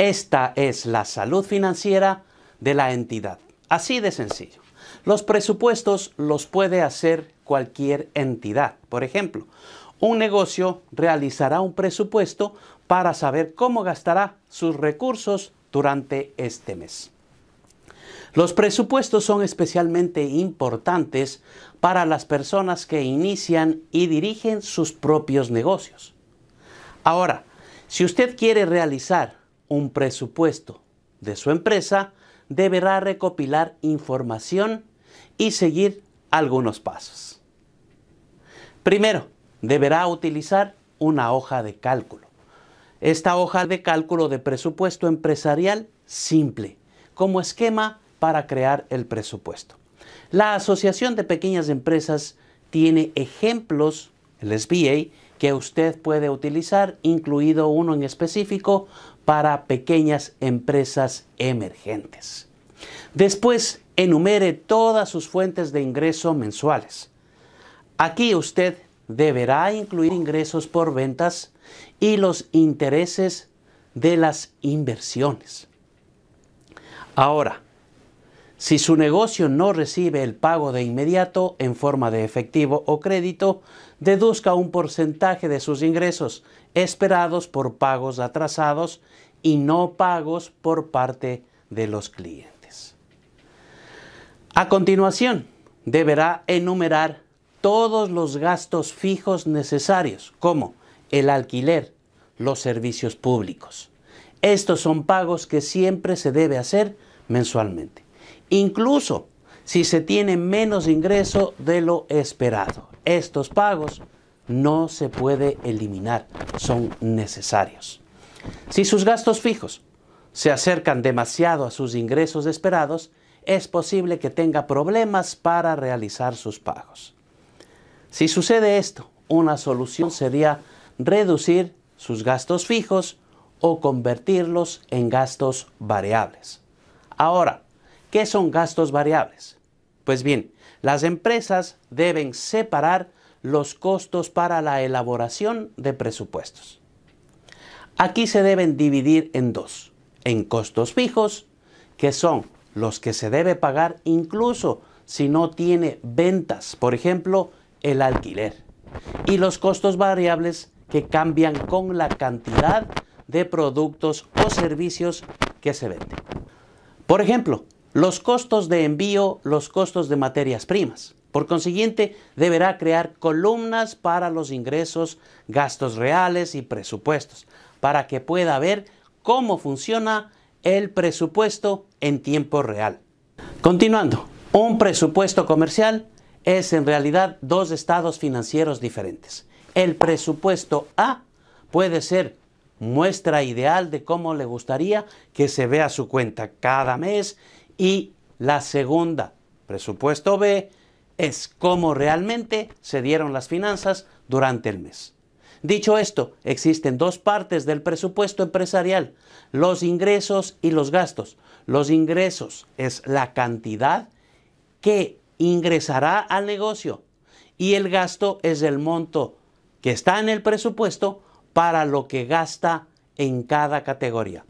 Esta es la salud financiera de la entidad. Así de sencillo. Los presupuestos los puede hacer cualquier entidad. Por ejemplo, un negocio realizará un presupuesto para saber cómo gastará sus recursos durante este mes. Los presupuestos son especialmente importantes para las personas que inician y dirigen sus propios negocios. Ahora, si usted quiere realizar un presupuesto de su empresa, deberá recopilar información y seguir algunos pasos. Primero, deberá utilizar una hoja de cálculo. Esta hoja de cálculo de presupuesto empresarial simple, como esquema para crear el presupuesto. La Asociación de Pequeñas Empresas tiene ejemplos, el SBA, que usted puede utilizar, incluido uno en específico para pequeñas empresas emergentes. Después, enumere todas sus fuentes de ingreso mensuales. Aquí usted deberá incluir ingresos por ventas y los intereses de las inversiones. Ahora, si su negocio no recibe el pago de inmediato en forma de efectivo o crédito, deduzca un porcentaje de sus ingresos esperados por pagos atrasados y no pagos por parte de los clientes. A continuación, deberá enumerar todos los gastos fijos necesarios, como el alquiler, los servicios públicos. Estos son pagos que siempre se debe hacer mensualmente incluso si se tiene menos ingreso de lo esperado. Estos pagos no se puede eliminar, son necesarios. Si sus gastos fijos se acercan demasiado a sus ingresos esperados, es posible que tenga problemas para realizar sus pagos. Si sucede esto, una solución sería reducir sus gastos fijos o convertirlos en gastos variables. Ahora, ¿Qué son gastos variables? Pues bien, las empresas deben separar los costos para la elaboración de presupuestos. Aquí se deben dividir en dos, en costos fijos, que son los que se debe pagar incluso si no tiene ventas, por ejemplo, el alquiler, y los costos variables que cambian con la cantidad de productos o servicios que se venden. Por ejemplo, los costos de envío, los costos de materias primas. Por consiguiente, deberá crear columnas para los ingresos, gastos reales y presupuestos, para que pueda ver cómo funciona el presupuesto en tiempo real. Continuando, un presupuesto comercial es en realidad dos estados financieros diferentes. El presupuesto A puede ser muestra ideal de cómo le gustaría que se vea su cuenta cada mes y la segunda, presupuesto B, es cómo realmente se dieron las finanzas durante el mes. Dicho esto, existen dos partes del presupuesto empresarial, los ingresos y los gastos. Los ingresos es la cantidad que ingresará al negocio y el gasto es el monto que está en el presupuesto para lo que gasta en cada categoría.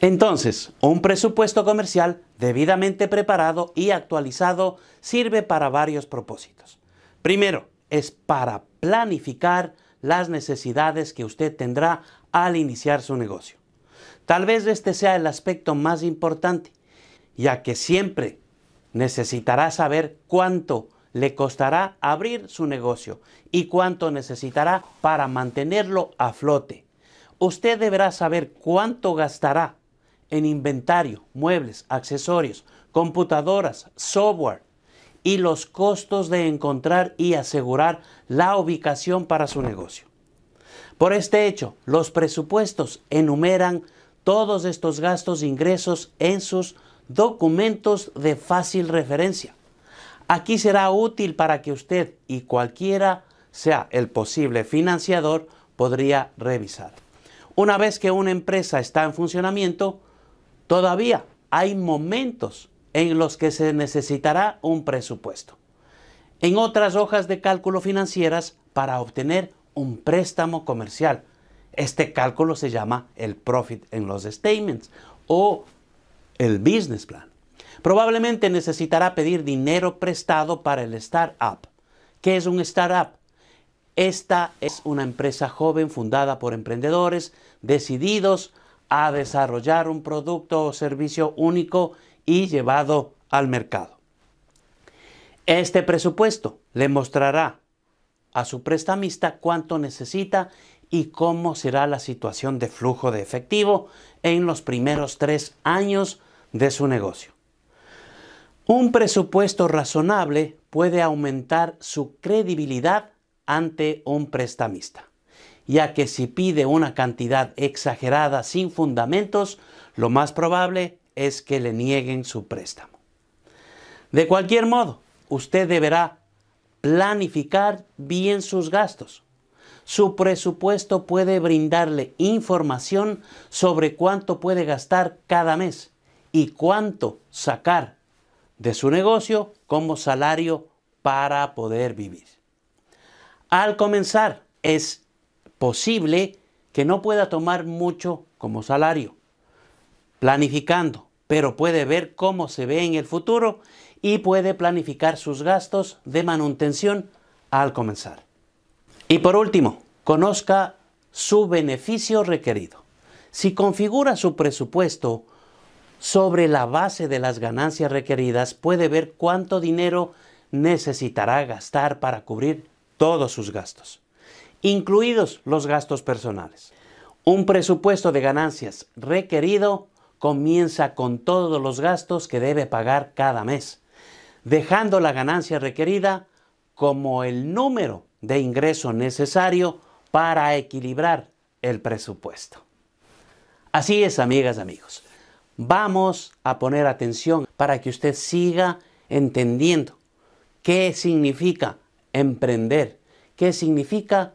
Entonces, un presupuesto comercial debidamente preparado y actualizado sirve para varios propósitos. Primero, es para planificar las necesidades que usted tendrá al iniciar su negocio. Tal vez este sea el aspecto más importante, ya que siempre necesitará saber cuánto le costará abrir su negocio y cuánto necesitará para mantenerlo a flote. Usted deberá saber cuánto gastará en inventario, muebles, accesorios, computadoras, software y los costos de encontrar y asegurar la ubicación para su negocio. Por este hecho, los presupuestos enumeran todos estos gastos e ingresos en sus documentos de fácil referencia. Aquí será útil para que usted y cualquiera sea el posible financiador podría revisar. Una vez que una empresa está en funcionamiento, todavía hay momentos en los que se necesitará un presupuesto. En otras hojas de cálculo financieras para obtener un préstamo comercial. Este cálculo se llama el profit en los statements o el business plan. Probablemente necesitará pedir dinero prestado para el startup. ¿Qué es un startup? Esta es una empresa joven fundada por emprendedores decididos a desarrollar un producto o servicio único y llevado al mercado. Este presupuesto le mostrará a su prestamista cuánto necesita y cómo será la situación de flujo de efectivo en los primeros tres años de su negocio. Un presupuesto razonable puede aumentar su credibilidad ante un prestamista, ya que si pide una cantidad exagerada sin fundamentos, lo más probable es que le nieguen su préstamo. De cualquier modo, usted deberá planificar bien sus gastos. Su presupuesto puede brindarle información sobre cuánto puede gastar cada mes y cuánto sacar de su negocio como salario para poder vivir. Al comenzar, es posible que no pueda tomar mucho como salario, planificando, pero puede ver cómo se ve en el futuro y puede planificar sus gastos de manutención al comenzar. Y por último, conozca su beneficio requerido. Si configura su presupuesto sobre la base de las ganancias requeridas, puede ver cuánto dinero necesitará gastar para cubrir todos sus gastos, incluidos los gastos personales. Un presupuesto de ganancias requerido comienza con todos los gastos que debe pagar cada mes, dejando la ganancia requerida como el número de ingreso necesario para equilibrar el presupuesto. Así es, amigas, amigos. Vamos a poner atención para que usted siga entendiendo qué significa emprender, qué significa